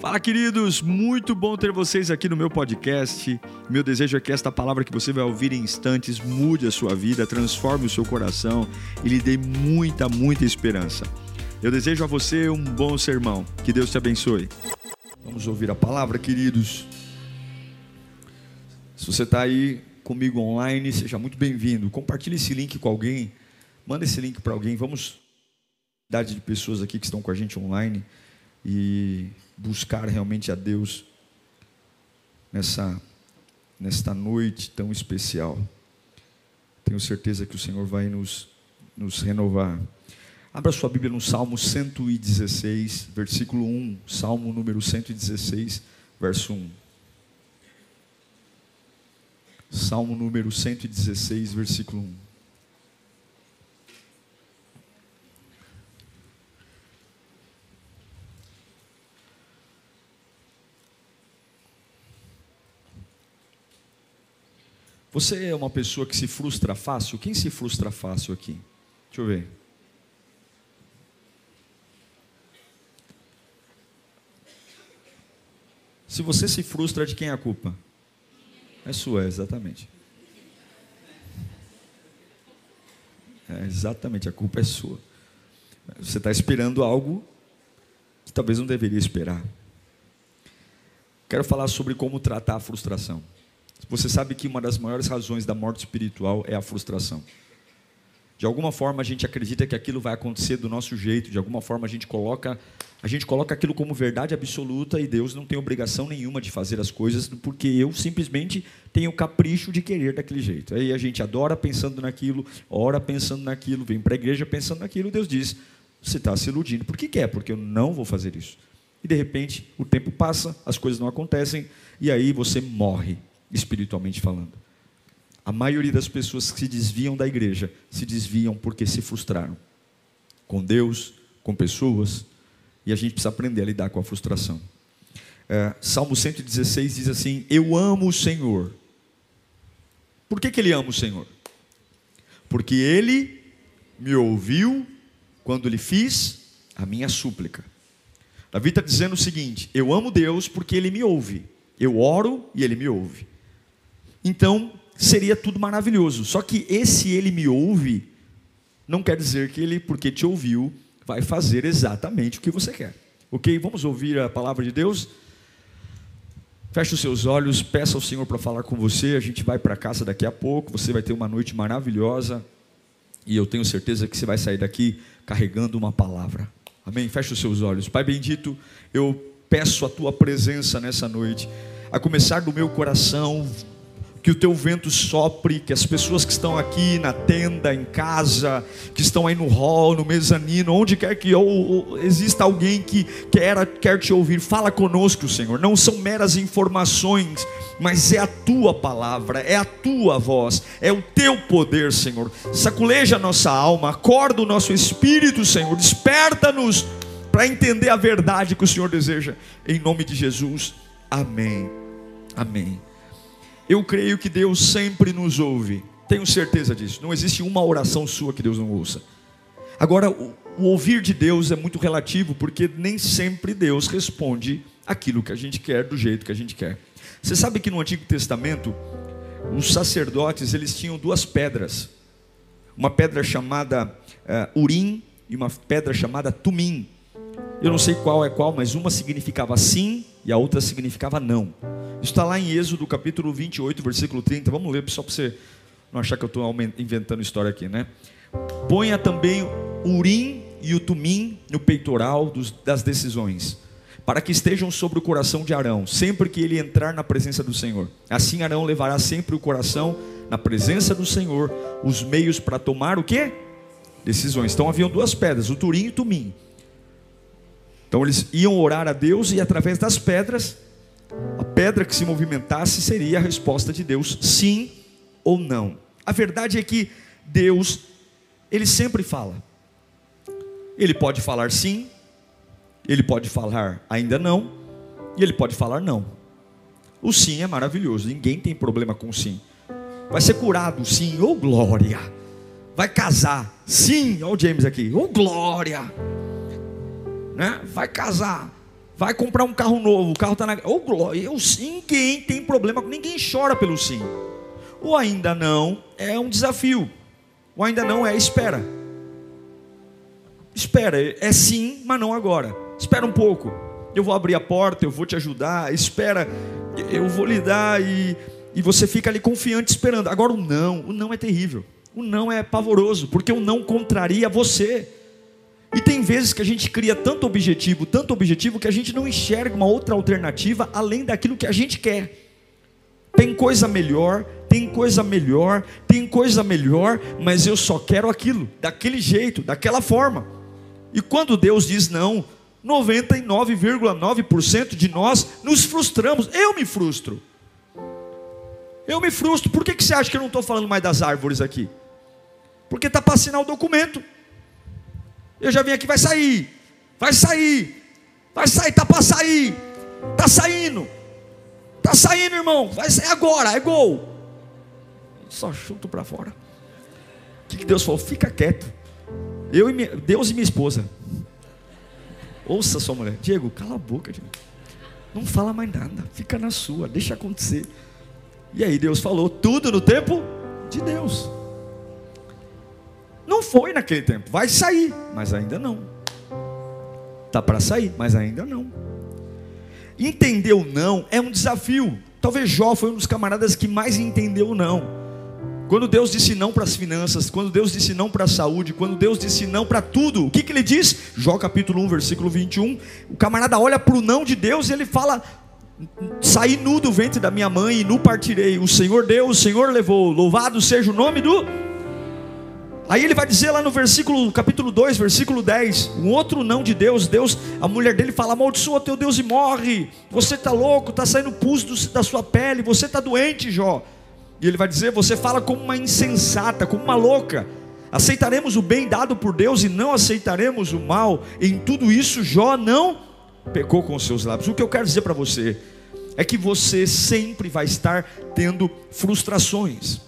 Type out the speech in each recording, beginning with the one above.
Fala, queridos! Muito bom ter vocês aqui no meu podcast. Meu desejo é que esta palavra que você vai ouvir em instantes mude a sua vida, transforme o seu coração e lhe dê muita, muita esperança. Eu desejo a você um bom sermão. Que Deus te abençoe. Vamos ouvir a palavra, queridos. Se você está aí comigo online, seja muito bem-vindo. Compartilhe esse link com alguém. Manda esse link para alguém. Vamos idade de pessoas aqui que estão com a gente online e buscar realmente a Deus nessa nesta noite tão especial. Tenho certeza que o Senhor vai nos nos renovar. Abra sua Bíblia no Salmo 116, versículo 1, Salmo número 116, verso 1. Salmo número 116, versículo 1. Você é uma pessoa que se frustra fácil? Quem se frustra fácil aqui? Deixa eu ver. Se você se frustra, de quem é a culpa? É sua, exatamente. É, exatamente, a culpa é sua. Você está esperando algo que talvez não deveria esperar. Quero falar sobre como tratar a frustração. Você sabe que uma das maiores razões da morte espiritual é a frustração. De alguma forma a gente acredita que aquilo vai acontecer do nosso jeito, de alguma forma a gente coloca, a gente coloca aquilo como verdade absoluta e Deus não tem obrigação nenhuma de fazer as coisas, porque eu simplesmente tenho o capricho de querer daquele jeito. Aí a gente adora pensando naquilo, ora pensando naquilo, vem para a igreja pensando naquilo, Deus diz: você está se iludindo. Por que quer? Porque eu não vou fazer isso. E de repente o tempo passa, as coisas não acontecem e aí você morre espiritualmente falando. A maioria das pessoas que se desviam da igreja se desviam porque se frustraram com Deus, com pessoas, e a gente precisa aprender a lidar com a frustração. É, Salmo 116 diz assim: Eu amo o Senhor. Por que, que ele ama o Senhor? Porque ele me ouviu quando lhe fiz a minha súplica. Davi está dizendo o seguinte: Eu amo Deus porque ele me ouve. Eu oro e ele me ouve. Então, seria tudo maravilhoso. Só que esse ele me ouve não quer dizer que ele, porque te ouviu, vai fazer exatamente o que você quer. Ok? Vamos ouvir a palavra de Deus? Feche os seus olhos, peça ao Senhor para falar com você. A gente vai para casa daqui a pouco. Você vai ter uma noite maravilhosa. E eu tenho certeza que você vai sair daqui carregando uma palavra. Amém? Feche os seus olhos. Pai bendito, eu peço a tua presença nessa noite. A começar do meu coração, que o teu vento sopre, que as pessoas que estão aqui na tenda, em casa, que estão aí no hall, no mezanino, onde quer que ou, ou, exista alguém que quer, quer te ouvir, fala conosco, Senhor. Não são meras informações, mas é a tua palavra, é a tua voz, é o teu poder, Senhor. Saculeja a nossa alma, acorda o nosso espírito, Senhor, desperta-nos para entender a verdade que o Senhor deseja, em nome de Jesus. Amém. Amém. Eu creio que Deus sempre nos ouve. Tenho certeza disso. Não existe uma oração sua que Deus não ouça. Agora, o, ouvir de Deus é muito relativo, porque nem sempre Deus responde aquilo que a gente quer do jeito que a gente quer. Você sabe que no Antigo Testamento, os sacerdotes eles tinham duas pedras, uma pedra chamada uh, Urim e uma pedra chamada Tumim. Eu não sei qual é qual, mas uma significava sim e a outra significava não. Isso está lá em Êxodo capítulo 28, versículo 30. Vamos ler só para você não achar que eu estou inventando história aqui, né? Ponha também o Urim e o Tumim no peitoral dos, das decisões, para que estejam sobre o coração de Arão, sempre que ele entrar na presença do Senhor. Assim Arão levará sempre o coração na presença do Senhor, os meios para tomar o quê? Decisões. Então haviam duas pedras, o Turim e o Tumim. Então eles iam orar a Deus e através das pedras a pedra que se movimentasse seria a resposta de Deus, sim ou não. A verdade é que Deus, Ele sempre fala. Ele pode falar sim, Ele pode falar ainda não, e Ele pode falar não. O sim é maravilhoso, ninguém tem problema com o sim. Vai ser curado, sim, ou oh, glória. Vai casar, sim, olha o James aqui, ou oh, glória. Né? Vai casar, Vai comprar um carro novo, o carro está na. Oh, glória, ninguém tem problema, ninguém chora pelo sim. O ainda não é um desafio. O ainda não é espera. Espera, é sim, mas não agora. Espera um pouco. Eu vou abrir a porta, eu vou te ajudar. Espera, eu vou lhe dar e, e você fica ali confiante esperando. Agora o não, o não é terrível. O não é pavoroso, porque o não contraria você. E tem vezes que a gente cria tanto objetivo, tanto objetivo, que a gente não enxerga uma outra alternativa além daquilo que a gente quer. Tem coisa melhor, tem coisa melhor, tem coisa melhor, mas eu só quero aquilo, daquele jeito, daquela forma. E quando Deus diz não, 99,9% de nós nos frustramos. Eu me frustro. Eu me frustro. Por que, que você acha que eu não estou falando mais das árvores aqui? Porque está para assinar o documento. Eu já vim aqui, vai sair, vai sair, vai sair, tá para sair, tá saindo, tá saindo, irmão, vai sair agora, é gol. Só chuto para fora. O que, que Deus falou? Fica quieto. Eu e minha, Deus e minha esposa. Ouça sua mulher, Diego, cala a boca, Diego. Não fala mais nada, fica na sua, deixa acontecer. E aí Deus falou tudo no tempo de Deus. Não foi naquele tempo. Vai sair, mas ainda não. Tá para sair, mas ainda não. Entender o não é um desafio. Talvez Jó foi um dos camaradas que mais entendeu o não. Quando Deus disse não para as finanças, quando Deus disse não para a saúde, quando Deus disse não para tudo, o que, que ele diz? Jó capítulo 1, versículo 21. O camarada olha para o não de Deus e ele fala: Saí nu do ventre da minha mãe e nu partirei. O Senhor deu, o Senhor levou. Louvado seja o nome do Aí ele vai dizer lá no versículo, capítulo 2, versículo 10, um outro não de Deus, Deus, a mulher dele fala, amaldiçoa teu Deus e morre, você está louco, está saindo pus da sua pele, você está doente, Jó. E ele vai dizer, você fala como uma insensata, como uma louca, aceitaremos o bem dado por Deus e não aceitaremos o mal, em tudo isso Jó não pecou com os seus lábios. O que eu quero dizer para você é que você sempre vai estar tendo frustrações,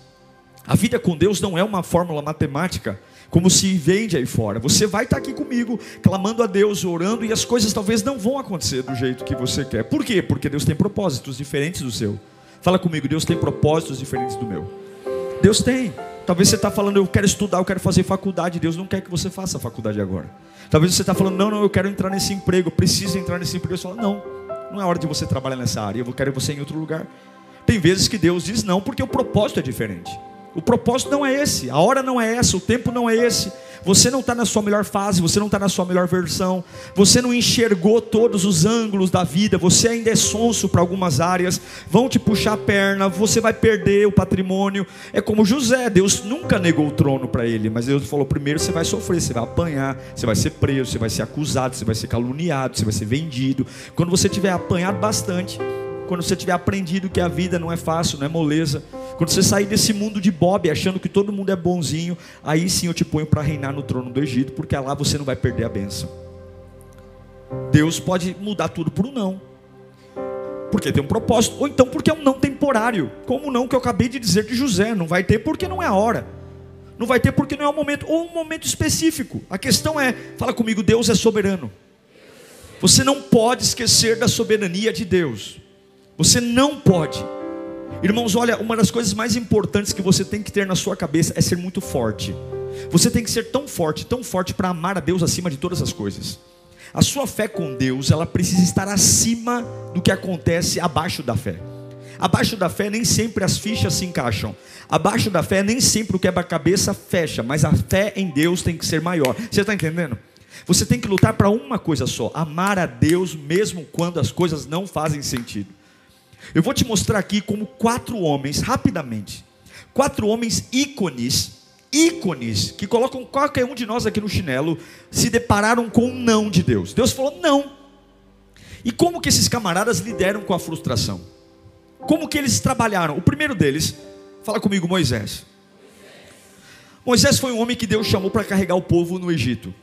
a vida com Deus não é uma fórmula matemática, como se vende aí fora. Você vai estar aqui comigo, clamando a Deus, orando, e as coisas talvez não vão acontecer do jeito que você quer. Por quê? Porque Deus tem propósitos diferentes do seu. Fala comigo, Deus tem propósitos diferentes do meu. Deus tem. Talvez você está falando, eu quero estudar, eu quero fazer faculdade. Deus não quer que você faça faculdade agora. Talvez você está falando, não, não, eu quero entrar nesse emprego, eu preciso entrar nesse emprego. Deus fala, não, não é hora de você trabalhar nessa área, eu quero você em outro lugar. Tem vezes que Deus diz não, porque o propósito é diferente. O propósito não é esse, a hora não é essa, o tempo não é esse. Você não está na sua melhor fase, você não está na sua melhor versão, você não enxergou todos os ângulos da vida, você ainda é sonso para algumas áreas, vão te puxar a perna, você vai perder o patrimônio. É como José, Deus nunca negou o trono para ele, mas Deus falou: primeiro você vai sofrer, você vai apanhar, você vai ser preso, você vai ser acusado, você vai ser caluniado, você vai ser vendido. Quando você tiver apanhado bastante, quando você tiver aprendido que a vida não é fácil, não é moleza, quando você sair desse mundo de Bob achando que todo mundo é bonzinho, aí sim eu te ponho para reinar no trono do Egito, porque lá você não vai perder a bênção. Deus pode mudar tudo por um não. Porque tem um propósito, ou então porque é um não temporário, como não que eu acabei de dizer de José, não vai ter porque não é a hora. Não vai ter porque não é o momento, ou um momento específico. A questão é, fala comigo, Deus é soberano. Você não pode esquecer da soberania de Deus. Você não pode. Irmãos, olha, uma das coisas mais importantes que você tem que ter na sua cabeça é ser muito forte. Você tem que ser tão forte, tão forte para amar a Deus acima de todas as coisas. A sua fé com Deus, ela precisa estar acima do que acontece abaixo da fé. Abaixo da fé nem sempre as fichas se encaixam. Abaixo da fé nem sempre o quebra-cabeça fecha, mas a fé em Deus tem que ser maior. Você está entendendo? Você tem que lutar para uma coisa só: amar a Deus mesmo quando as coisas não fazem sentido. Eu vou te mostrar aqui como quatro homens, rapidamente, quatro homens ícones, ícones, que colocam qualquer um de nós aqui no chinelo, se depararam com um não de Deus. Deus falou não. E como que esses camaradas lideram com a frustração? Como que eles trabalharam? O primeiro deles, fala comigo, Moisés. Moisés foi um homem que Deus chamou para carregar o povo no Egito.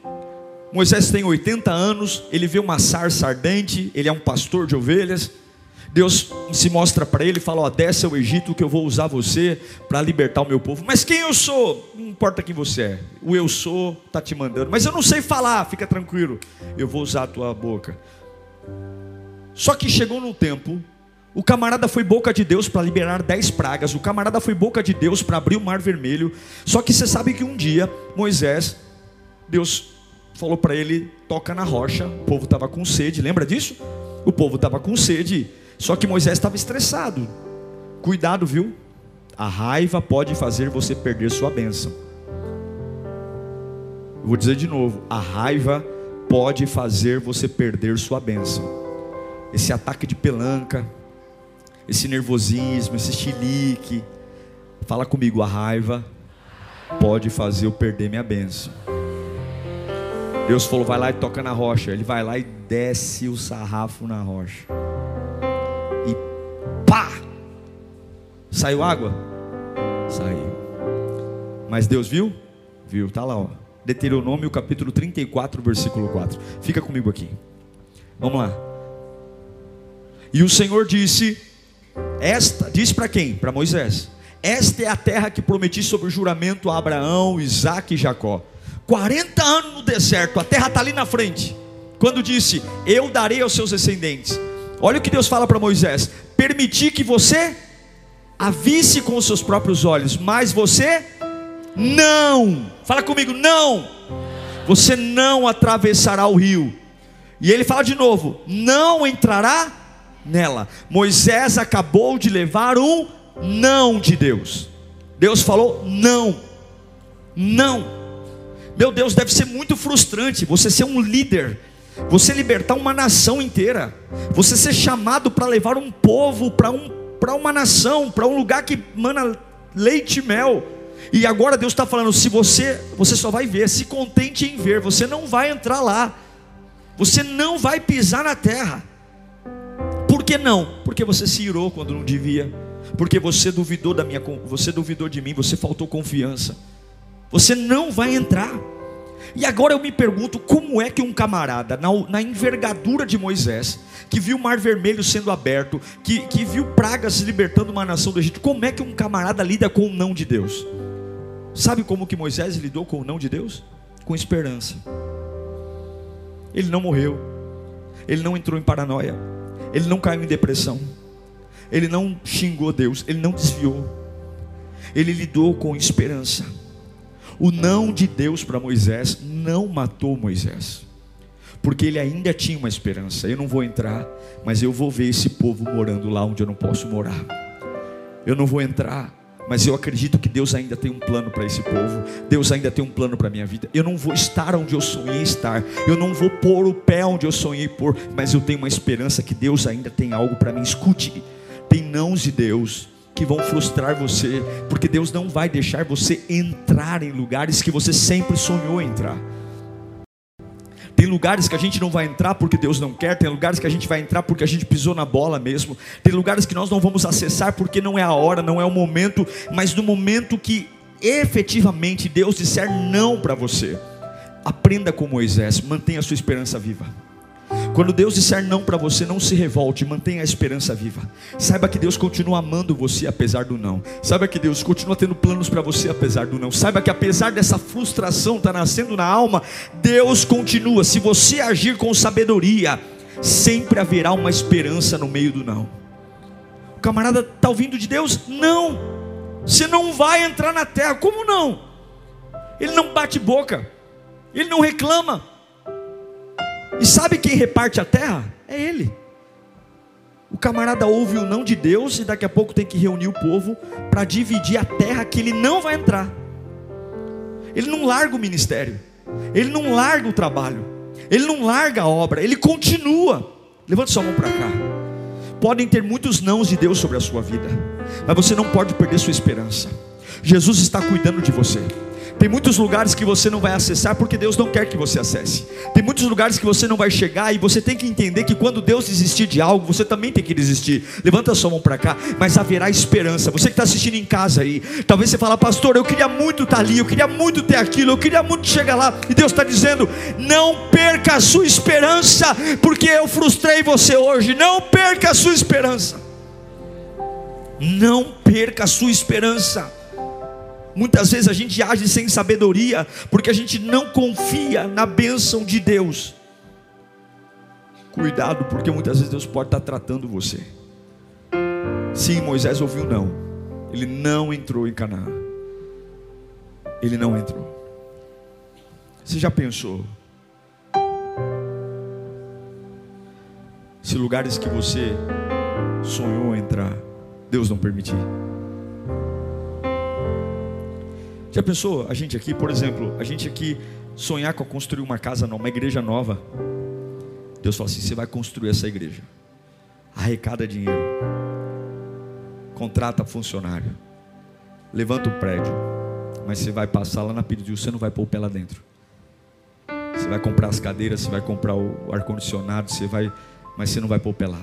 Moisés tem 80 anos, ele vê uma sarça ardente, ele é um pastor de ovelhas. Deus se mostra para ele e fala: Ó, desce ao Egito que eu vou usar você para libertar o meu povo. Mas quem eu sou? Não importa quem você é. O eu sou está te mandando. Mas eu não sei falar, fica tranquilo. Eu vou usar a tua boca. Só que chegou no tempo, o camarada foi boca de Deus para liberar dez pragas, o camarada foi boca de Deus para abrir o mar vermelho. Só que você sabe que um dia, Moisés, Deus falou para ele: toca na rocha, o povo estava com sede, lembra disso? O povo estava com sede, só que Moisés estava estressado. Cuidado, viu? A raiva pode fazer você perder sua bênção. vou dizer de novo: a raiva pode fazer você perder sua bênção. Esse ataque de pelanca, esse nervosismo, esse chilique. Fala comigo, a raiva pode fazer eu perder minha bênção. Deus falou: vai lá e toca na rocha. Ele vai lá e desce o sarrafo na rocha. Pá! Saiu água? Saiu. Mas Deus viu? Viu, tá lá, ó. Deuteronômio capítulo 34, versículo 4. Fica comigo aqui. Vamos lá. E o Senhor disse: Esta, disse para quem? Para Moisés. Esta é a terra que prometi sob o juramento a Abraão, Isaac e Jacó. 40 anos no deserto, a terra está ali na frente. Quando disse: Eu darei aos seus descendentes. Olha o que Deus fala para Moisés: Permiti que você a visse com os seus próprios olhos, mas você não. Fala comigo, não. Você não atravessará o rio. E ele fala de novo: não entrará nela. Moisés acabou de levar um não de Deus. Deus falou não. Não. Meu Deus, deve ser muito frustrante você ser um líder, você libertar uma nação inteira, você ser chamado para levar um povo para um uma nação, para um lugar que mana leite e mel. E agora Deus está falando: se você, você só vai ver, se contente em ver, você não vai entrar lá, você não vai pisar na terra. Por que não? Porque você se irou quando não devia, porque você duvidou da minha, você duvidou de mim, você faltou confiança. Você não vai entrar. E agora eu me pergunto como é que um camarada, na, na envergadura de Moisés, que viu o mar vermelho sendo aberto, que, que viu pragas libertando uma nação do Egito, como é que um camarada lida com o não de Deus? Sabe como que Moisés lidou com o não de Deus? Com esperança. Ele não morreu, ele não entrou em paranoia, ele não caiu em depressão, ele não xingou Deus, ele não desviou, ele lidou com esperança. O não de Deus para Moisés não matou Moisés, porque ele ainda tinha uma esperança. Eu não vou entrar, mas eu vou ver esse povo morando lá onde eu não posso morar. Eu não vou entrar, mas eu acredito que Deus ainda tem um plano para esse povo. Deus ainda tem um plano para a minha vida. Eu não vou estar onde eu sonhei estar. Eu não vou pôr o pé onde eu sonhei pôr. Mas eu tenho uma esperança que Deus ainda tem algo para mim. Escute, tem nãos de Deus que vão frustrar você, porque Deus não vai deixar você entrar em lugares que você sempre sonhou entrar. Tem lugares que a gente não vai entrar porque Deus não quer, tem lugares que a gente vai entrar porque a gente pisou na bola mesmo, tem lugares que nós não vamos acessar porque não é a hora, não é o momento, mas no momento que efetivamente Deus disser não para você, aprenda com Moisés, mantenha a sua esperança viva. Quando Deus disser não para você, não se revolte, mantenha a esperança viva. Saiba que Deus continua amando você apesar do não. Saiba que Deus continua tendo planos para você apesar do não. Saiba que apesar dessa frustração tá nascendo na alma, Deus continua. Se você agir com sabedoria, sempre haverá uma esperança no meio do não. O camarada está ouvindo de Deus? Não. Você não vai entrar na terra. Como não? Ele não bate boca. Ele não reclama. E sabe quem reparte a terra? É ele. O camarada ouve o não de Deus e daqui a pouco tem que reunir o povo para dividir a terra que ele não vai entrar. Ele não larga o ministério, ele não larga o trabalho, ele não larga a obra, ele continua. Levante sua mão para cá. Podem ter muitos nãos de Deus sobre a sua vida, mas você não pode perder sua esperança. Jesus está cuidando de você. Tem muitos lugares que você não vai acessar porque Deus não quer que você acesse. Tem muitos lugares que você não vai chegar e você tem que entender que quando Deus desistir de algo, você também tem que desistir. Levanta a sua mão para cá, mas haverá esperança. Você que está assistindo em casa aí, talvez você fale, pastor, eu queria muito estar tá ali, eu queria muito ter aquilo, eu queria muito chegar lá. E Deus está dizendo: não perca a sua esperança, porque eu frustrei você hoje. Não perca a sua esperança. Não perca a sua esperança. Muitas vezes a gente age sem sabedoria, porque a gente não confia na bênção de Deus. Cuidado, porque muitas vezes Deus pode estar tratando você. Sim, Moisés ouviu não. Ele não entrou em Canaã. Ele não entrou. Você já pensou? Se lugares que você sonhou entrar, Deus não permitir. Já pensou? A gente aqui, por exemplo, a gente aqui sonhar com construir uma casa nova, uma igreja nova. Deus fala assim: você vai construir essa igreja. Arrecada dinheiro. Contrata funcionário. Levanta o prédio. Mas você vai passar lá na Piridu, você não vai pôr o pé lá dentro. Você vai comprar as cadeiras, você vai comprar o ar-condicionado, você vai. Mas você não vai pôr o pé lá.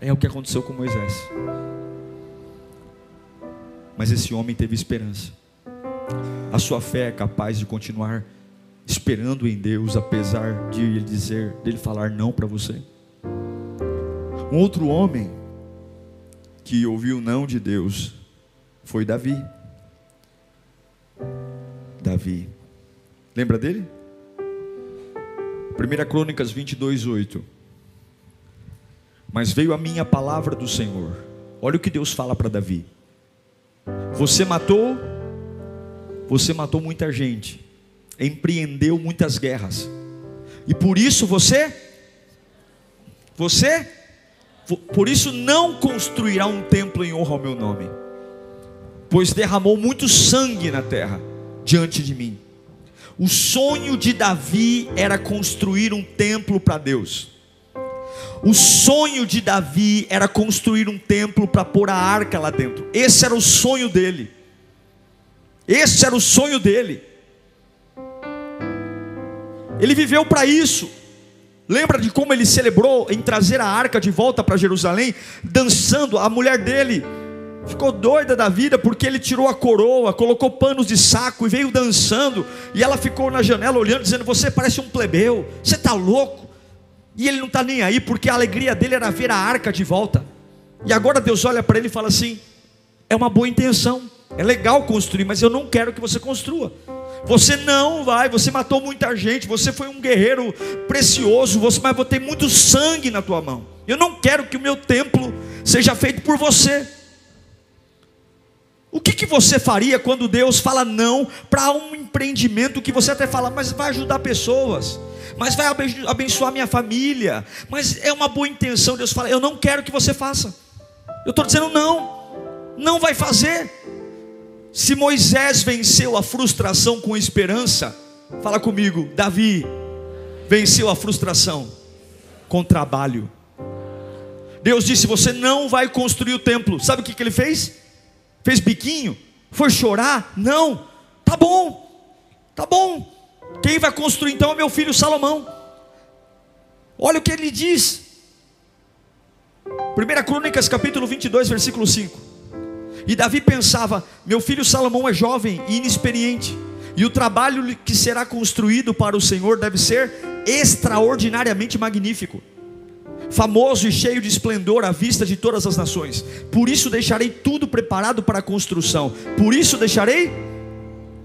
É o que aconteceu com Moisés. Mas esse homem teve esperança. A sua fé é capaz de continuar esperando em Deus, apesar de ele dizer, dele falar não para você. Um outro homem que ouviu não de Deus foi Davi. Davi. Lembra dele? 1 Crônicas 22, 8. Mas veio a minha palavra do Senhor. Olha o que Deus fala para Davi. Você matou, você matou muita gente, empreendeu muitas guerras, e por isso você, você, por isso não construirá um templo em honra ao meu nome, pois derramou muito sangue na terra diante de mim. O sonho de Davi era construir um templo para Deus. O sonho de Davi era construir um templo para pôr a arca lá dentro. Esse era o sonho dele. Esse era o sonho dele. Ele viveu para isso. Lembra de como ele celebrou em trazer a arca de volta para Jerusalém, dançando? A mulher dele ficou doida da vida porque ele tirou a coroa, colocou panos de saco e veio dançando. E ela ficou na janela olhando, dizendo: Você parece um plebeu, você está louco. E ele não está nem aí, porque a alegria dele era ver a arca de volta. E agora Deus olha para ele e fala assim: É uma boa intenção, é legal construir, mas eu não quero que você construa. Você não vai, você matou muita gente, você foi um guerreiro precioso, você, mas vou ter muito sangue na tua mão. Eu não quero que o meu templo seja feito por você. O que, que você faria quando Deus fala não para um empreendimento que você até fala, mas vai ajudar pessoas? mas vai abençoar minha família, mas é uma boa intenção. Deus fala: Eu não quero que você faça. Eu estou dizendo não, não vai fazer. Se Moisés venceu a frustração com esperança, fala comigo, Davi venceu a frustração com trabalho. Deus disse: Você não vai construir o templo. Sabe o que, que ele fez? Fez biquinho? Foi chorar? Não. Tá bom, tá bom. Quem vai construir então é meu filho Salomão. Olha o que ele diz. 1 Crônicas capítulo 22, versículo 5. E Davi pensava: Meu filho Salomão é jovem e inexperiente, e o trabalho que será construído para o Senhor deve ser extraordinariamente magnífico, famoso e cheio de esplendor à vista de todas as nações. Por isso deixarei tudo preparado para a construção. Por isso deixarei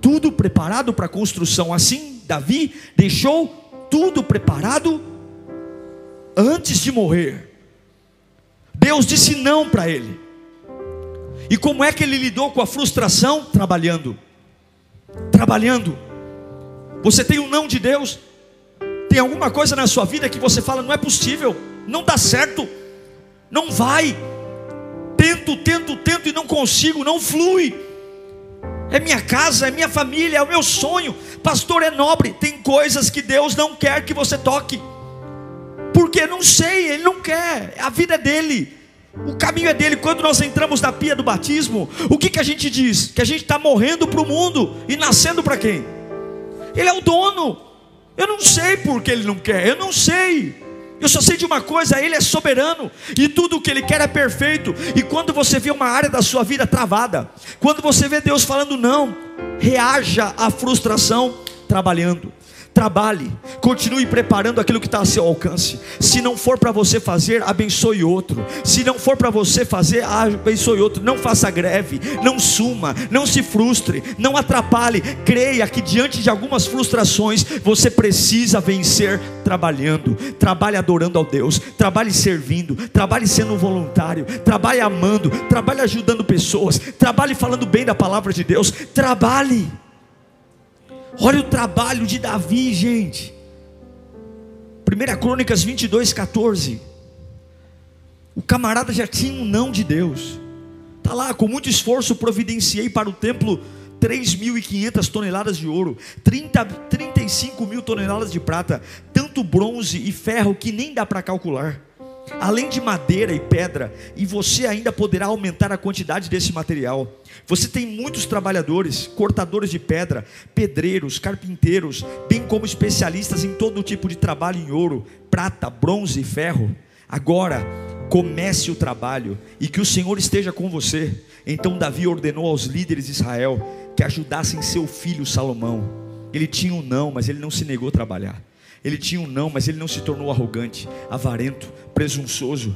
tudo preparado para a construção. Assim Davi deixou tudo preparado antes de morrer. Deus disse não para ele. E como é que ele lidou com a frustração? Trabalhando. Trabalhando. Você tem um não de Deus? Tem alguma coisa na sua vida que você fala, não é possível, não dá certo, não vai. Tento, tento, tento e não consigo, não flui é minha casa, é minha família, é o meu sonho. Pastor é nobre, tem coisas que Deus não quer que você toque. Porque não sei, ele não quer, a vida é dele. O caminho é dele. Quando nós entramos na pia do batismo, o que, que a gente diz? Que a gente está morrendo para o mundo e nascendo para quem? Ele é o dono. Eu não sei porque ele não quer, eu não sei. Eu só sei de uma coisa: Ele é soberano e tudo o que Ele quer é perfeito. E quando você vê uma área da sua vida travada, quando você vê Deus falando não, reaja à frustração trabalhando. Trabalhe, continue preparando aquilo que está a seu alcance. Se não for para você fazer, abençoe outro. Se não for para você fazer, abençoe outro. Não faça greve, não suma, não se frustre, não atrapalhe. Creia que diante de algumas frustrações, você precisa vencer trabalhando. Trabalhe adorando ao Deus, trabalhe servindo, trabalhe sendo voluntário, trabalhe amando, trabalhe ajudando pessoas, trabalhe falando bem da palavra de Deus. Trabalhe. Olha o trabalho de Davi, gente. 1 Crônicas 22, 14. O camarada já tinha um não de Deus. Está lá, com muito esforço providenciei para o templo 3.500 toneladas de ouro, 30, 35 mil toneladas de prata, tanto bronze e ferro que nem dá para calcular além de madeira e pedra, e você ainda poderá aumentar a quantidade desse material. Você tem muitos trabalhadores, cortadores de pedra, pedreiros, carpinteiros, bem como especialistas em todo tipo de trabalho em ouro, prata, bronze e ferro. Agora, comece o trabalho e que o Senhor esteja com você. Então Davi ordenou aos líderes de Israel que ajudassem seu filho Salomão. Ele tinha um não, mas ele não se negou a trabalhar. Ele tinha um não, mas ele não se tornou arrogante, avarento, presunçoso.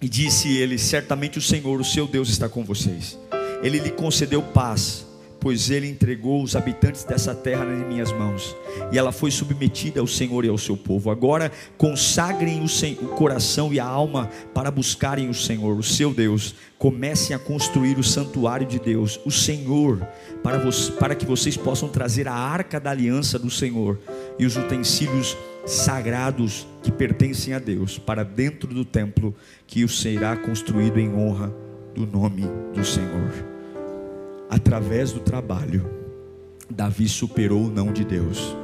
E disse ele: Certamente o Senhor, o seu Deus, está com vocês. Ele lhe concedeu paz, pois ele entregou os habitantes dessa terra nas minhas mãos, e ela foi submetida ao Senhor e ao seu povo. Agora consagrem o, coração e a alma para buscarem o Senhor, o seu Deus. Comecem a construir o santuário de Deus, o Senhor, para, para que vocês possam trazer a arca da aliança do Senhor e os utensílios sagrados que pertencem a Deus para dentro do templo que o será construído em honra do nome do Senhor. Através do trabalho, Davi superou o não de Deus.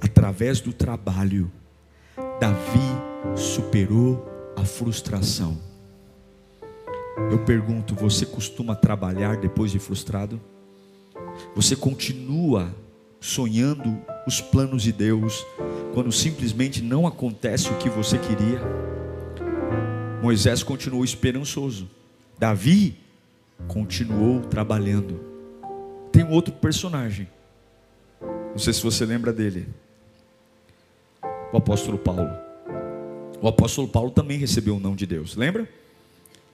Através do trabalho, Davi superou a frustração. Eu pergunto: você costuma trabalhar depois de frustrado? Você continua sonhando os planos de Deus, quando simplesmente não acontece o que você queria. Moisés continuou esperançoso, Davi continuou trabalhando. Tem um outro personagem, não sei se você lembra dele, o apóstolo Paulo. O apóstolo Paulo também recebeu o não de Deus, lembra?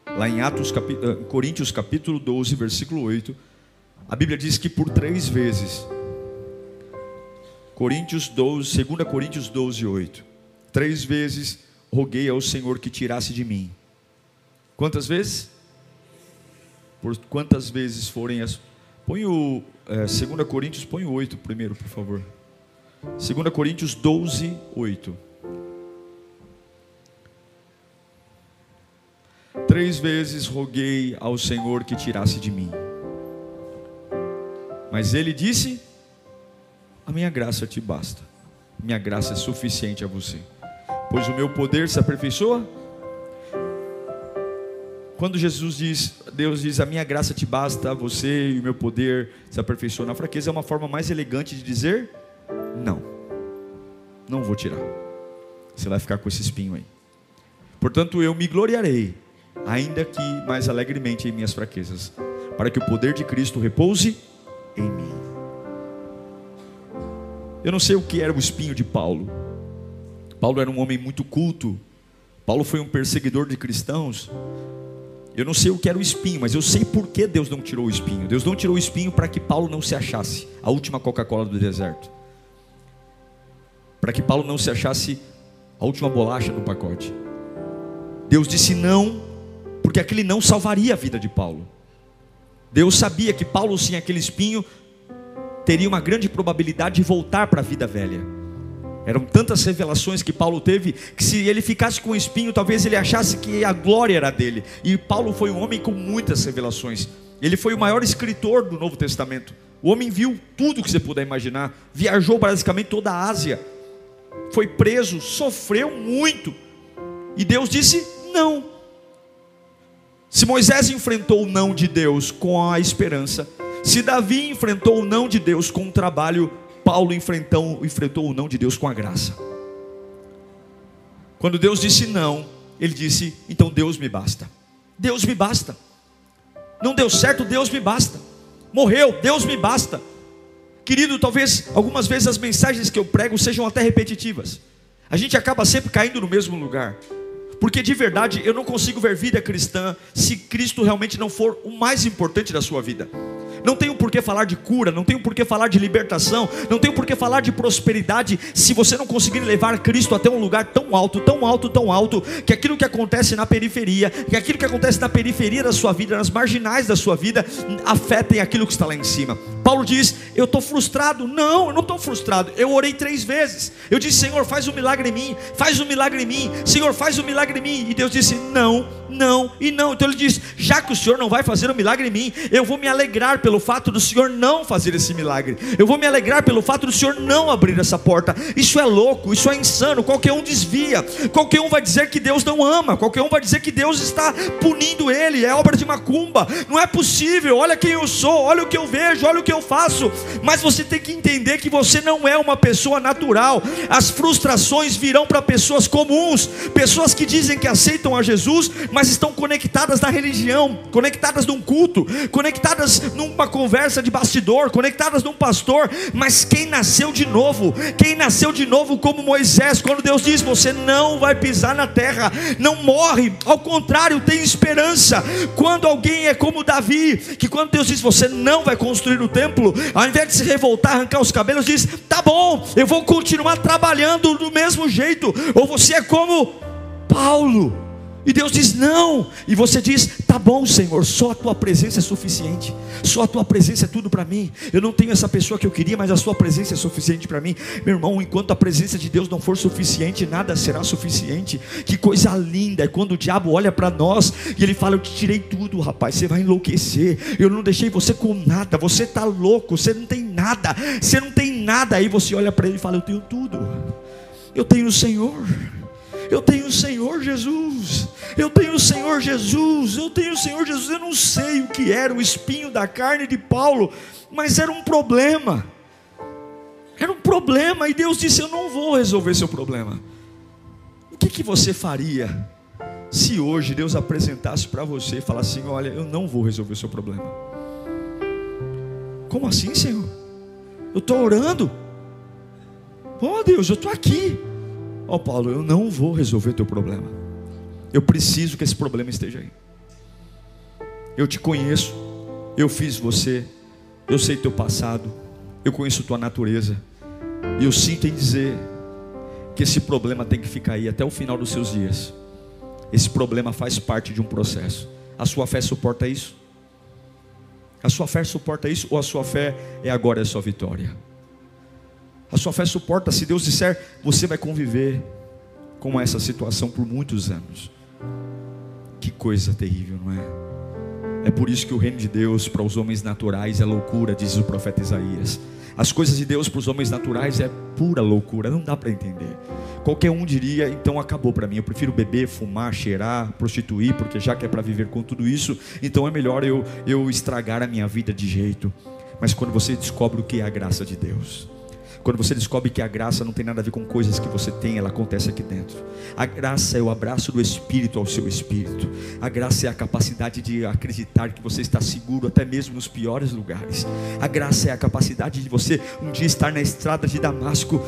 Lá em Atos, eh, Coríntios capítulo 12, versículo 8, a Bíblia diz que por três vezes Coríntios 12, 2 Coríntios 12, 8. Três vezes roguei ao Senhor que tirasse de mim. Quantas vezes? Por quantas vezes forem as. Põe o. É, 2 Coríntios, põe o 8 primeiro, por favor. 2 Coríntios 12, 8. Três vezes roguei ao Senhor que tirasse de mim. Mas ele disse: a minha graça te basta. Minha graça é suficiente a você. Pois o meu poder se aperfeiçoa. Quando Jesus diz, Deus diz, a minha graça te basta, você e o meu poder se aperfeiçoa na fraqueza, é uma forma mais elegante de dizer: não, não vou tirar. Você vai ficar com esse espinho aí. Portanto, eu me gloriarei, ainda que mais alegremente em minhas fraquezas, para que o poder de Cristo repouse em mim. Eu não sei o que era o espinho de Paulo. Paulo era um homem muito culto. Paulo foi um perseguidor de cristãos. Eu não sei o que era o espinho, mas eu sei por que Deus não tirou o espinho. Deus não tirou o espinho para que Paulo não se achasse a última Coca-Cola do deserto. Para que Paulo não se achasse a última bolacha no pacote. Deus disse não, porque aquele não salvaria a vida de Paulo. Deus sabia que Paulo sem aquele espinho teria uma grande probabilidade de voltar para a vida velha. Eram tantas revelações que Paulo teve que se ele ficasse com o espinho, talvez ele achasse que a glória era dele. E Paulo foi um homem com muitas revelações. Ele foi o maior escritor do Novo Testamento. O homem viu tudo que você puder imaginar. Viajou basicamente toda a Ásia. Foi preso, sofreu muito. E Deus disse: não. Se Moisés enfrentou o não de Deus com a esperança, se Davi enfrentou o não de Deus com o trabalho, Paulo enfrentou, enfrentou o não de Deus com a graça. Quando Deus disse não, ele disse: então Deus me basta. Deus me basta. Não deu certo, Deus me basta. Morreu, Deus me basta. Querido, talvez algumas vezes as mensagens que eu prego sejam até repetitivas. A gente acaba sempre caindo no mesmo lugar. Porque de verdade eu não consigo ver vida cristã se Cristo realmente não for o mais importante da sua vida. Não tenho por que falar de cura, não tenho por que falar de libertação, não tenho por que falar de prosperidade se você não conseguir levar Cristo até um lugar tão alto, tão alto, tão alto, que aquilo que acontece na periferia, que aquilo que acontece na periferia da sua vida, nas marginais da sua vida, afetem aquilo que está lá em cima. Paulo diz: Eu estou frustrado. Não, eu não estou frustrado. Eu orei três vezes. Eu disse: Senhor, faz um milagre em mim, faz um milagre em mim, Senhor, faz um milagre em mim. E Deus disse: Não, não e não. Então ele diz: Já que o Senhor não vai fazer um milagre em mim, eu vou me alegrar pelo fato do Senhor não fazer esse milagre. Eu vou me alegrar pelo fato do Senhor não abrir essa porta. Isso é louco, isso é insano. Qualquer um desvia, qualquer um vai dizer que Deus não ama, qualquer um vai dizer que Deus está punindo ele, é obra de macumba. Não é possível. Olha quem eu sou, olha o que eu vejo, olha o que eu faço. Mas você tem que entender que você não é uma pessoa natural. As frustrações virão para pessoas comuns, pessoas que dizem que aceitam a Jesus, mas estão conectadas na religião, conectadas num culto, conectadas numa conversa de bastidor, conectadas num pastor, mas quem nasceu de novo, quem nasceu de novo como Moisés, quando Deus diz: Você não vai pisar na terra, não morre, ao contrário, tem esperança. Quando alguém é como Davi, que quando Deus diz: Você não vai construir o templo, ao invés de se revoltar, arrancar os cabelos, diz: Tá bom, eu vou continuar trabalhando do mesmo jeito, ou você é como Paulo e Deus diz não. E você diz: tá bom, Senhor, só a tua presença é suficiente. Só a tua presença é tudo para mim. Eu não tenho essa pessoa que eu queria, mas a sua presença é suficiente para mim. Meu irmão, enquanto a presença de Deus não for suficiente, nada será suficiente. Que coisa linda é quando o diabo olha para nós e ele fala: Eu te tirei tudo, rapaz. Você vai enlouquecer. Eu não deixei você com nada. Você está louco. Você não tem nada. Você não tem nada. Aí você olha para ele e fala: Eu tenho tudo. Eu tenho o Senhor. Eu tenho o Senhor Jesus. Eu tenho o Senhor Jesus. Eu tenho o Senhor Jesus. Eu não sei o que era o espinho da carne de Paulo, mas era um problema. Era um problema e Deus disse: Eu não vou resolver seu problema. O que, que você faria se hoje Deus apresentasse para você e falasse assim: Olha, eu não vou resolver seu problema? Como assim, Senhor? Eu estou orando. Oh Deus, eu estou aqui. Ó oh, Paulo, eu não vou resolver teu problema. Eu preciso que esse problema esteja aí. Eu te conheço, eu fiz você, eu sei teu passado, eu conheço tua natureza. E eu sinto em dizer que esse problema tem que ficar aí até o final dos seus dias. Esse problema faz parte de um processo. A sua fé suporta isso? A sua fé suporta isso ou a sua fé é agora a sua vitória? A sua fé suporta se Deus disser, você vai conviver com essa situação por muitos anos. Que coisa terrível, não é? É por isso que o reino de Deus para os homens naturais é loucura, diz o profeta Isaías. As coisas de Deus para os homens naturais é pura loucura, não dá para entender. Qualquer um diria, então acabou para mim. Eu prefiro beber, fumar, cheirar, prostituir, porque já que é para viver com tudo isso, então é melhor eu, eu estragar a minha vida de jeito. Mas quando você descobre o que é a graça de Deus, quando você descobre que a graça não tem nada a ver com coisas que você tem, ela acontece aqui dentro. A graça é o abraço do Espírito ao seu espírito. A graça é a capacidade de acreditar que você está seguro até mesmo nos piores lugares. A graça é a capacidade de você um dia estar na estrada de Damasco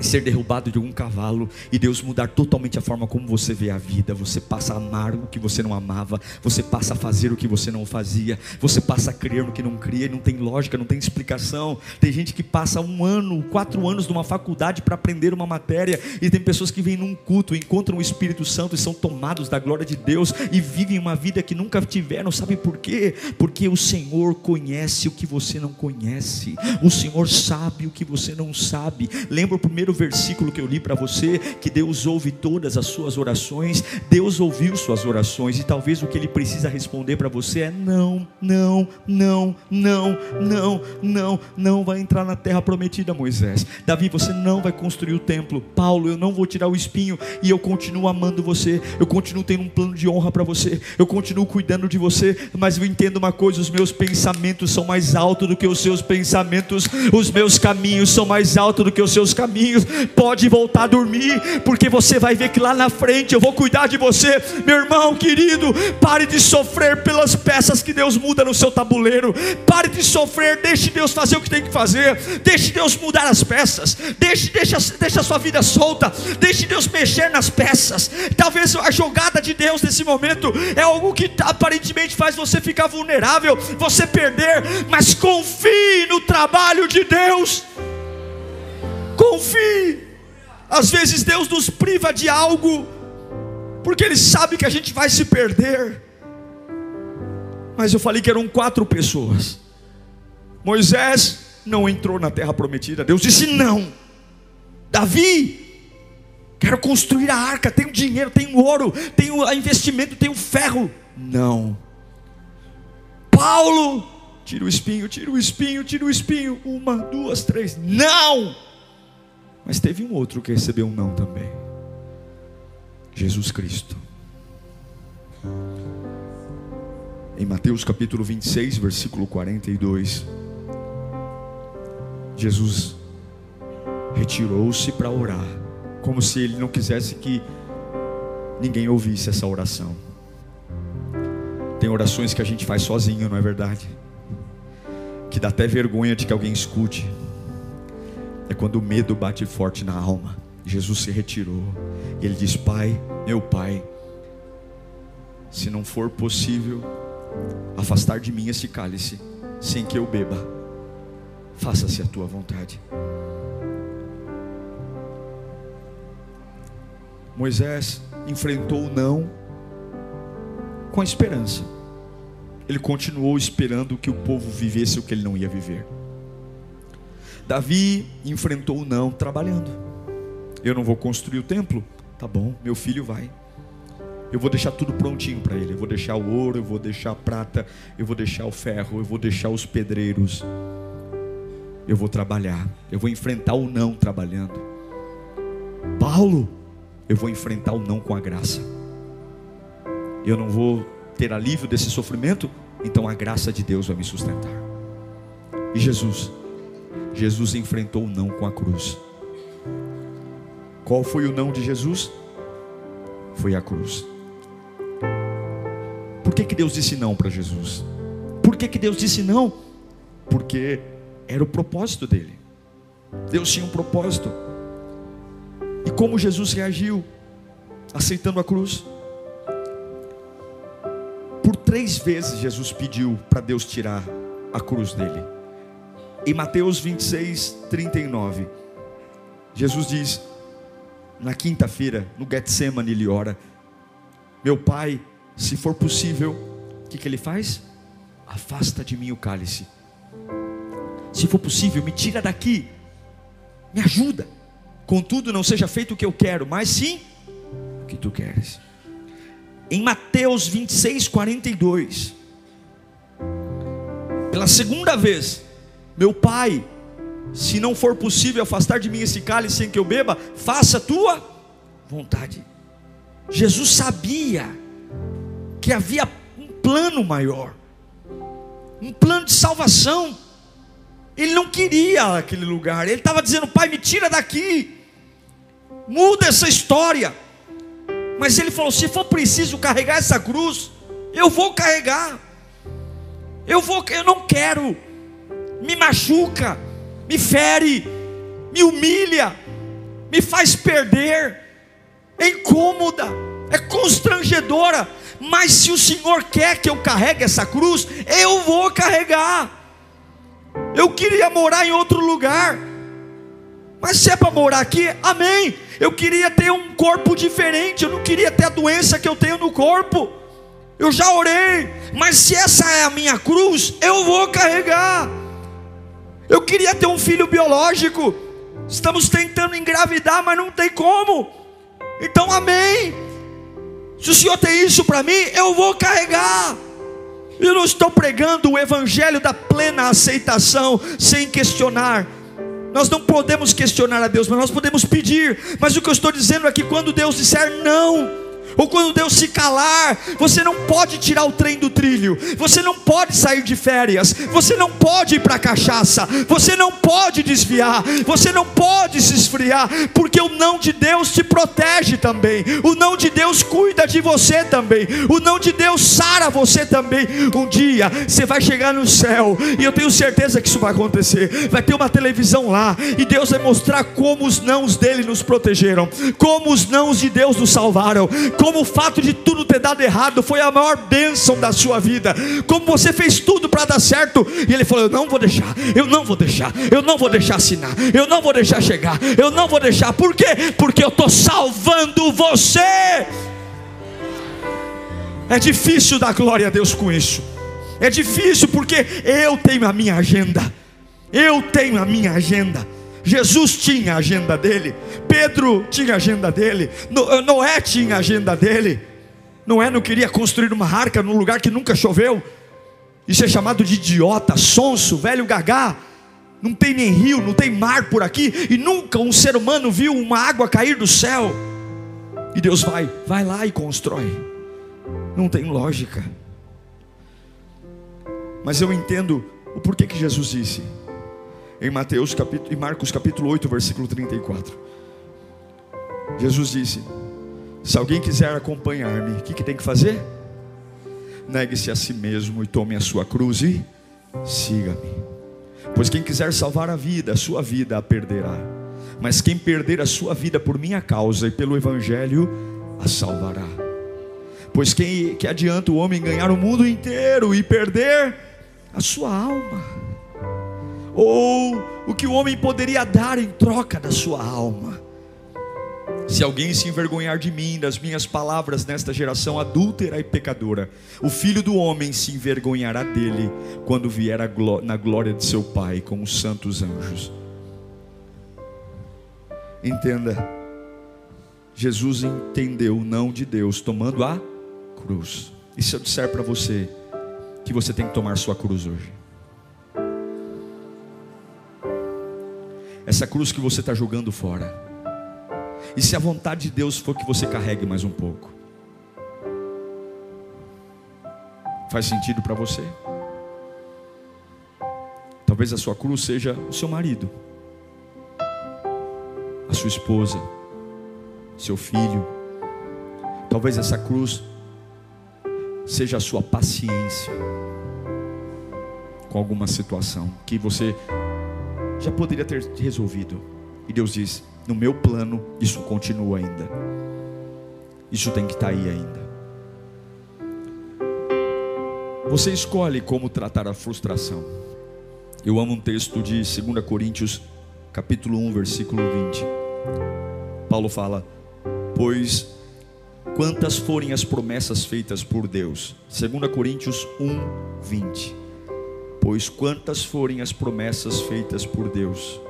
ser derrubado de um cavalo e Deus mudar totalmente a forma como você vê a vida. Você passa a amar o que você não amava, você passa a fazer o que você não fazia, você passa a crer no que não cria, não tem lógica, não tem explicação. Tem gente que passa um ano, quatro anos numa faculdade para aprender uma matéria, e tem pessoas que vêm num culto, encontram o Espírito Santo e são tomados da glória de Deus e vivem uma vida que nunca tiveram. Sabe por quê? Porque o Senhor conhece o que você não conhece, o Senhor sabe o que você não sabe. Lembra o primeiro primeiro versículo que eu li para você, que Deus ouve todas as suas orações, Deus ouviu suas orações, e talvez o que Ele precisa responder para você é: não, não, não, não, não, não, não vai entrar na terra prometida, Moisés. Davi, você não vai construir o templo. Paulo, eu não vou tirar o espinho, e eu continuo amando você, eu continuo tendo um plano de honra para você, eu continuo cuidando de você, mas eu entendo uma coisa: os meus pensamentos são mais altos do que os seus pensamentos, os meus caminhos são mais altos do que os seus caminhos sozinhos, pode voltar a dormir, porque você vai ver que lá na frente eu vou cuidar de você, meu irmão querido. Pare de sofrer pelas peças que Deus muda no seu tabuleiro, pare de sofrer, deixe Deus fazer o que tem que fazer, deixe Deus mudar as peças, deixe, deixe, deixe a sua vida solta, deixe Deus mexer nas peças. Talvez a jogada de Deus nesse momento é algo que aparentemente faz você ficar vulnerável, você perder, mas confie no trabalho de Deus. Confie. Às vezes Deus nos priva de algo, porque Ele sabe que a gente vai se perder. Mas eu falei que eram quatro pessoas. Moisés não entrou na terra prometida. Deus disse não. Davi, quero construir a arca. Tenho dinheiro, tenho ouro, tenho investimento, tenho ferro. Não. Paulo, tira o espinho, tira o espinho, tira o espinho. Uma, duas, três. Não! Mas teve um outro que recebeu um não também. Jesus Cristo. Em Mateus capítulo 26, versículo 42. Jesus retirou-se para orar, como se ele não quisesse que ninguém ouvisse essa oração. Tem orações que a gente faz sozinho, não é verdade? Que dá até vergonha de que alguém escute. É quando o medo bate forte na alma. Jesus se retirou. Ele diz: Pai, meu Pai, se não for possível afastar de mim esse cálice, sem que eu beba, faça-se a tua vontade. Moisés enfrentou o não com a esperança. Ele continuou esperando que o povo vivesse o que ele não ia viver. Davi enfrentou o não trabalhando. Eu não vou construir o templo? Tá bom, meu filho vai. Eu vou deixar tudo prontinho para ele. Eu vou deixar o ouro, eu vou deixar a prata, eu vou deixar o ferro, eu vou deixar os pedreiros. Eu vou trabalhar. Eu vou enfrentar o não trabalhando. Paulo, eu vou enfrentar o não com a graça eu não vou ter alívio desse sofrimento, então a graça de Deus vai me sustentar. E Jesus, Jesus enfrentou o não com a cruz. Qual foi o não de Jesus? Foi a cruz. Por que, que Deus disse não para Jesus? Por que, que Deus disse não? Porque era o propósito dele. Deus tinha um propósito. E como Jesus reagiu? Aceitando a cruz três vezes Jesus pediu para Deus tirar a cruz dele. Em Mateus 26, 39, Jesus diz, na quinta-feira, no Getsemane, ele ora: Meu pai, se for possível, o que, que ele faz? Afasta de mim o cálice. Se for possível, me tira daqui, me ajuda. Contudo, não seja feito o que eu quero, mas sim o que tu queres em Mateus 26, 42. Pela segunda vez, meu pai, se não for possível afastar de mim esse cálice sem que eu beba, faça a tua vontade. Jesus sabia que havia um plano maior, um plano de salvação. Ele não queria aquele lugar, ele estava dizendo: Pai, me tira daqui, muda essa história. Mas ele falou: se for preciso carregar essa cruz, eu vou carregar. Eu vou, eu não quero. Me machuca, me fere, me humilha, me faz perder. É incômoda, é constrangedora. Mas se o Senhor quer que eu carregue essa cruz, eu vou carregar. Eu queria morar em outro lugar, mas se é para morar aqui, amém. Eu queria ter um corpo diferente, eu não queria ter a doença que eu tenho no corpo. Eu já orei, mas se essa é a minha cruz, eu vou carregar. Eu queria ter um filho biológico. Estamos tentando engravidar, mas não tem como. Então, amém. Se o Senhor tem isso para mim, eu vou carregar. Eu não estou pregando o evangelho da plena aceitação sem questionar. Nós não podemos questionar a Deus, mas nós podemos pedir. Mas o que eu estou dizendo é que quando Deus disser não, ou quando Deus se calar, você não pode tirar o trem do trilho, você não pode sair de férias, você não pode ir para cachaça, você não pode desviar, você não pode se esfriar, porque o não de Deus te protege também, o não de Deus cuida de você também, o não de Deus sara você também. Um dia você vai chegar no céu, e eu tenho certeza que isso vai acontecer. Vai ter uma televisão lá, e Deus vai mostrar como os nãos dele nos protegeram, como os nãos de Deus nos salvaram, como o fato de tudo ter dado errado foi a maior bênção da sua vida, como você fez tudo para dar certo, e ele falou: Eu não vou deixar, eu não vou deixar, eu não vou deixar assinar, eu não vou deixar chegar, eu não vou deixar, por quê? Porque eu estou salvando você. É difícil dar glória a Deus com isso. É difícil porque eu tenho a minha agenda. Eu tenho a minha agenda. Jesus tinha a agenda dele, Pedro tinha a agenda dele, Noé tinha a agenda dele. Noé não queria construir uma arca num lugar que nunca choveu. Isso é chamado de idiota, sonso, velho gagá. Não tem nem rio, não tem mar por aqui, e nunca um ser humano viu uma água cair do céu. E Deus vai, vai lá e constrói. Não tem lógica. Mas eu entendo o porquê que Jesus disse em Mateus capítulo, em Marcos capítulo 8, versículo 34. Jesus disse: Se alguém quiser acompanhar-me, o que, que tem que fazer? Negue-se a si mesmo e tome a sua cruz e siga-me. Pois quem quiser salvar a vida, a sua vida a perderá. Mas quem perder a sua vida por minha causa e pelo Evangelho, a salvará. Pois quem que adianta o homem ganhar o mundo inteiro e perder a sua alma? Ou o que o homem poderia dar em troca da sua alma? Se alguém se envergonhar de mim, das minhas palavras nesta geração adúltera e pecadora, o filho do homem se envergonhará dele quando vier na glória de seu Pai com os santos anjos. Entenda, Jesus entendeu o não de Deus tomando a cruz. E se eu disser para você que você tem que tomar sua cruz hoje? Essa cruz que você está jogando fora e se a vontade de Deus for que você carregue mais um pouco? Faz sentido para você? Talvez a sua cruz seja o seu marido, a sua esposa, seu filho. Talvez essa cruz seja a sua paciência com alguma situação que você já poderia ter resolvido. E Deus diz: no meu plano, isso continua ainda. Isso tem que estar tá aí ainda. Você escolhe como tratar a frustração. Eu amo um texto de 2 Coríntios, capítulo 1, versículo 20. Paulo fala: Pois quantas forem as promessas feitas por Deus. 2 Coríntios 1, 20. Pois quantas forem as promessas feitas por Deus,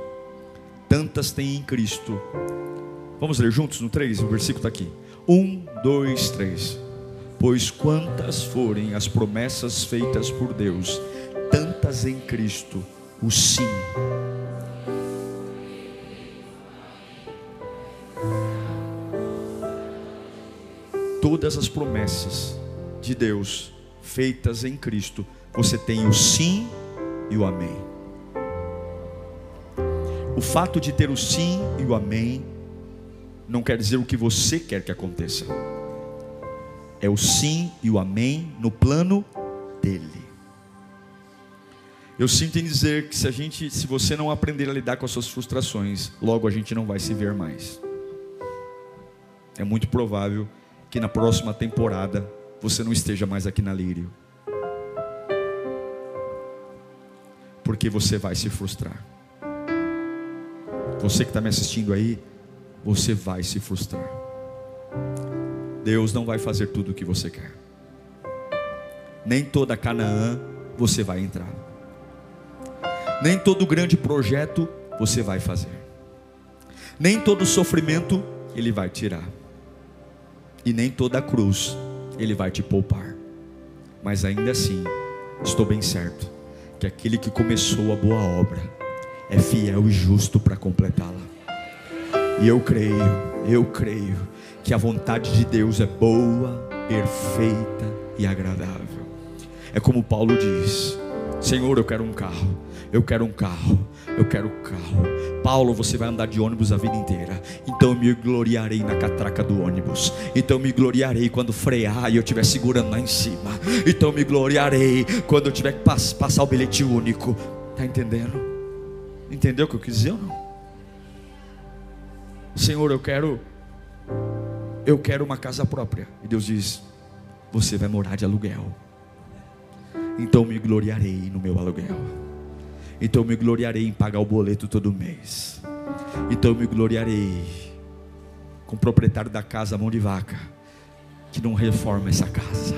tantas tem em Cristo. Vamos ler juntos no 3, o versículo está aqui. 1, 2, 3. Pois quantas forem as promessas feitas por Deus, tantas em Cristo, o sim. Todas as promessas de Deus feitas em Cristo, você tem o sim e o amém. O fato de ter o sim e o amém não quer dizer o que você quer que aconteça. É o sim e o amém no plano dele. Eu sinto em dizer que se a gente, se você não aprender a lidar com as suas frustrações, logo a gente não vai se ver mais. É muito provável que na próxima temporada você não esteja mais aqui na Lírio. Porque você vai se frustrar. Você que está me assistindo aí, você vai se frustrar. Deus não vai fazer tudo o que você quer. Nem toda Canaã você vai entrar. Nem todo grande projeto você vai fazer. Nem todo sofrimento ele vai tirar. E nem toda cruz ele vai te poupar. Mas ainda assim, estou bem certo que aquele que começou a boa obra é fiel e justo para completá-la. E eu creio, eu creio que a vontade de Deus é boa, perfeita e agradável. É como Paulo diz: Senhor, eu quero um carro, eu quero um carro, eu quero carro. Paulo, você vai andar de ônibus a vida inteira. Então eu me gloriarei na catraca do ônibus. Então eu me gloriarei quando frear e eu estiver segurando lá em cima. Então eu me gloriarei quando eu tiver que passar o bilhete único. Está entendendo? Entendeu o que eu quis dizer ou não? Senhor, eu quero eu quero uma casa própria. E Deus diz: Você vai morar de aluguel. Então me gloriarei no meu aluguel. Então me gloriarei em pagar o boleto todo mês. Então me gloriarei com o proprietário da casa, mão de vaca, que não reforma essa casa.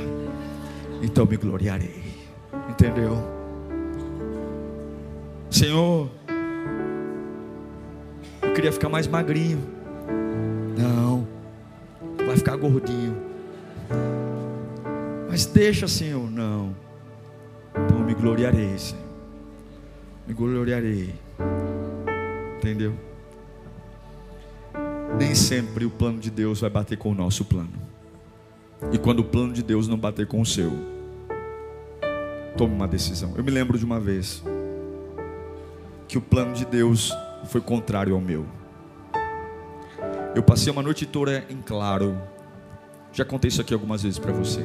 Então me gloriarei. Entendeu? Senhor, eu queria ficar mais magrinho. Não, vai ficar gordinho. Mas deixa, Senhor. Não. Então eu me gloriarei, Senhor me gloriarei. Entendeu? Nem sempre o plano de Deus vai bater com o nosso plano. E quando o plano de Deus não bater com o seu, tome uma decisão. Eu me lembro de uma vez que o plano de Deus foi contrário ao meu. Eu passei uma noite toda em claro. Já contei isso aqui algumas vezes para você.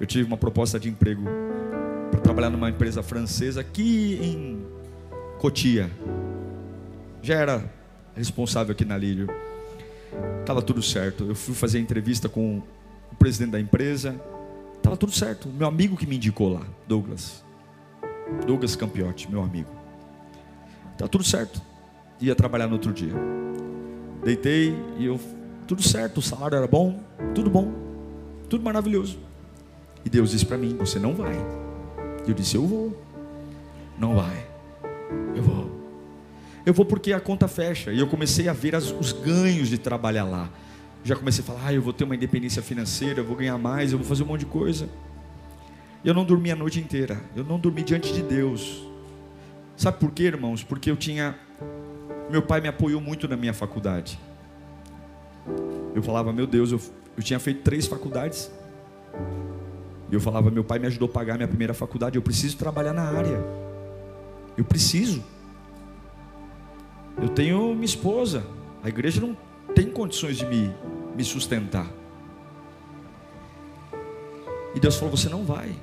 Eu tive uma proposta de emprego trabalhar numa empresa francesa aqui em Cotia. Já era responsável aqui na Lírio. Tava tudo certo. Eu fui fazer entrevista com o presidente da empresa. Tava tudo certo. Meu amigo que me indicou lá, Douglas. Douglas Campiotti, meu amigo. Tá tudo certo. Ia trabalhar no outro dia. Deitei e eu tudo certo, o salário era bom, tudo bom, tudo maravilhoso. E Deus disse para mim: "Você não vai". Eu disse: Eu vou. Não vai. Eu vou. Eu vou porque a conta fecha. E eu comecei a ver as, os ganhos de trabalhar lá. Já comecei a falar: ah, eu vou ter uma independência financeira, eu vou ganhar mais, eu vou fazer um monte de coisa. Eu não dormi a noite inteira. Eu não dormi diante de Deus. Sabe por quê, irmãos? Porque eu tinha. Meu pai me apoiou muito na minha faculdade. Eu falava, meu Deus, eu, eu tinha feito três faculdades. E eu falava: meu pai me ajudou a pagar minha primeira faculdade, eu preciso trabalhar na área. Eu preciso. Eu tenho minha esposa. A igreja não tem condições de me, me sustentar. E Deus falou: Você não vai.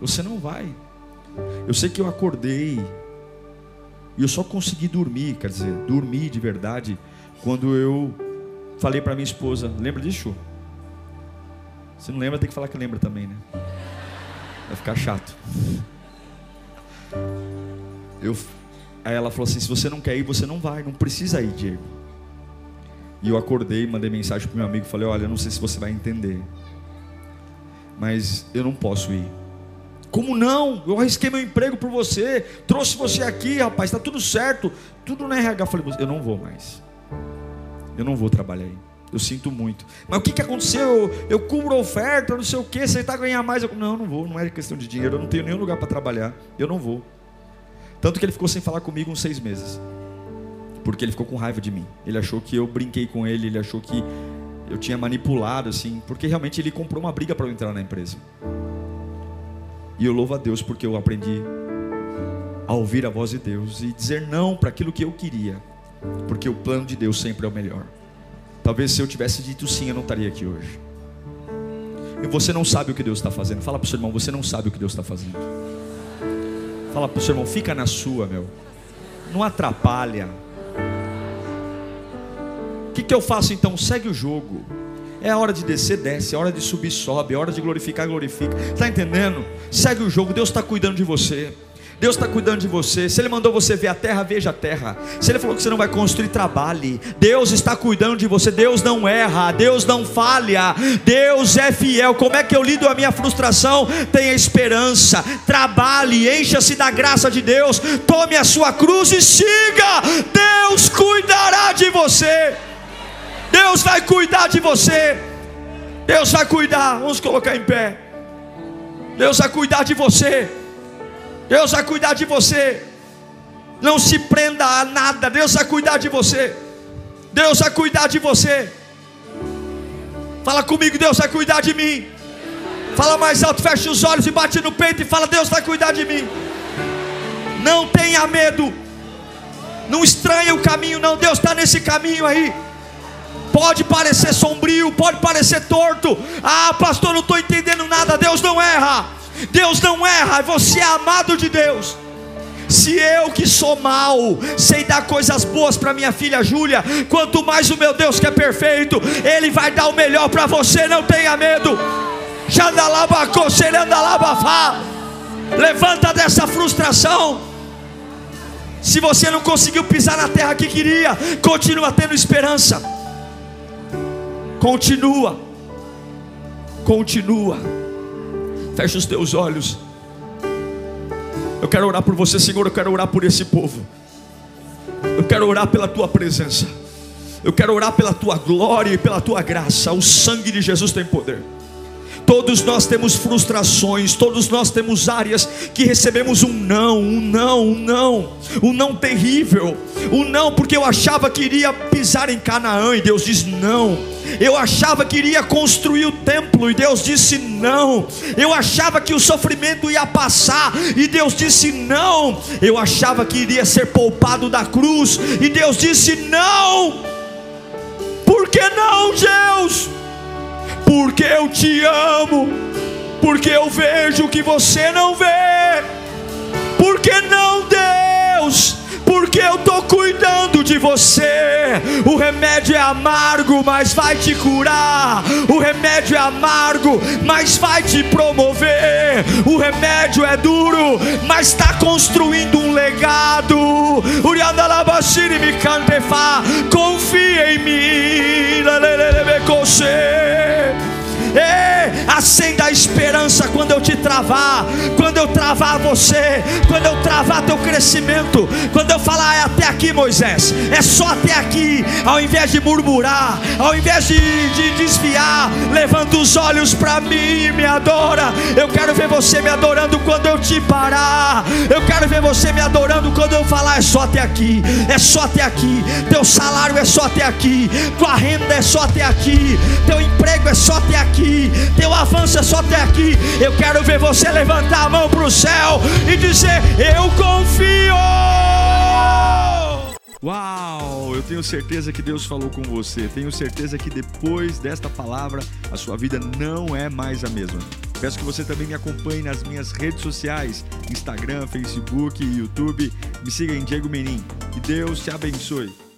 Você não vai. Eu sei que eu acordei. E eu só consegui dormir, quer dizer, dormir de verdade, quando eu falei para minha esposa: Lembra disso? Se não lembra, tem que falar que lembra também, né? Vai ficar chato. Eu, aí ela falou assim: se você não quer ir, você não vai, não precisa ir, Diego. E eu acordei, mandei mensagem pro meu amigo, falei: olha, eu não sei se você vai entender, mas eu não posso ir. Como não? Eu arrisquei meu emprego por você, trouxe você aqui, rapaz, está tudo certo, tudo na RH. Eu falei: eu não vou mais, eu não vou trabalhar aí. Eu sinto muito. Mas o que, que aconteceu? Eu, cubro a oferta, não sei o que, você está a ganhar mais. Eu, não, não vou, não é questão de dinheiro, eu não tenho nenhum lugar para trabalhar. Eu não vou. Tanto que ele ficou sem falar comigo uns seis meses. Porque ele ficou com raiva de mim. Ele achou que eu brinquei com ele, ele achou que eu tinha manipulado, assim. Porque realmente ele comprou uma briga para eu entrar na empresa. E eu louvo a Deus porque eu aprendi a ouvir a voz de Deus e dizer não para aquilo que eu queria. Porque o plano de Deus sempre é o melhor. Talvez se eu tivesse dito sim, eu não estaria aqui hoje. E você não sabe o que Deus está fazendo. Fala para o seu irmão, você não sabe o que Deus está fazendo. Fala para o seu irmão, fica na sua, meu. Não atrapalha. O que, que eu faço então? Segue o jogo. É hora de descer, desce. É hora de subir, sobe. É hora de glorificar, glorifica. Está entendendo? Segue o jogo. Deus está cuidando de você. Deus está cuidando de você. Se Ele mandou você ver a terra, veja a terra. Se Ele falou que você não vai construir, trabalhe. Deus está cuidando de você. Deus não erra. Deus não falha. Deus é fiel. Como é que eu lido a minha frustração? Tenha esperança. Trabalhe. Encha-se da graça de Deus. Tome a sua cruz e siga. Deus cuidará de você. Deus vai cuidar de você. Deus vai cuidar. Vamos colocar em pé. Deus vai cuidar de você. Deus vai cuidar de você. Não se prenda a nada, Deus vai cuidar de você. Deus vai cuidar de você. Fala comigo, Deus vai cuidar de mim. Fala mais alto, fecha os olhos e bate no peito e fala: Deus vai cuidar de mim. Não tenha medo. Não estranhe o caminho, não. Deus está nesse caminho aí. Pode parecer sombrio, pode parecer torto. Ah, pastor, não estou entendendo nada. Deus não erra. Deus não erra. Você é amado de Deus. Se eu que sou mal, sei dar coisas boas para minha filha Júlia, quanto mais o meu Deus que é perfeito, Ele vai dar o melhor para você, não tenha medo. Levanta dessa frustração. Se você não conseguiu pisar na terra que queria, continua tendo esperança. Continua. Continua. Fecha os teus olhos. Eu quero orar por você, Senhor. Eu quero orar por esse povo. Eu quero orar pela tua presença. Eu quero orar pela tua glória e pela tua graça. O sangue de Jesus tem poder. Todos nós temos frustrações, todos nós temos áreas que recebemos um não, um não, um não, um não terrível, um não porque eu achava que iria pisar em Canaã e Deus diz não. Eu achava que iria construir o templo e Deus disse não. Eu achava que o sofrimento ia passar e Deus disse não. Eu achava que iria ser poupado da cruz e Deus disse não. Por que não, Deus? Porque eu te amo, porque eu vejo que você não vê, porque não, Deus, porque eu estou cuidando de você. O remédio é amargo, mas vai te curar. O remédio é amargo, mas vai te promover. O remédio é duro, mas está construindo um legado. Confia em mim. Ei, acenda a esperança quando eu te travar, quando eu travar você, quando eu travar teu crescimento, quando eu falar é até aqui, Moisés, é só até aqui, ao invés de murmurar, ao invés de, de desviar, levanta os olhos para mim e me adora. Eu quero ver você me adorando quando eu te parar, eu quero ver você me adorando quando eu falar é só até aqui, é só até aqui, teu salário é só até aqui, tua renda é só até aqui, teu emprego é só até aqui teu avanço é só até aqui. Eu quero ver você levantar a mão para o céu e dizer: Eu confio. Uau! Eu tenho certeza que Deus falou com você. Tenho certeza que depois desta palavra a sua vida não é mais a mesma. Peço que você também me acompanhe nas minhas redes sociais: Instagram, Facebook YouTube. Me siga em Diego Menin. Que Deus te abençoe.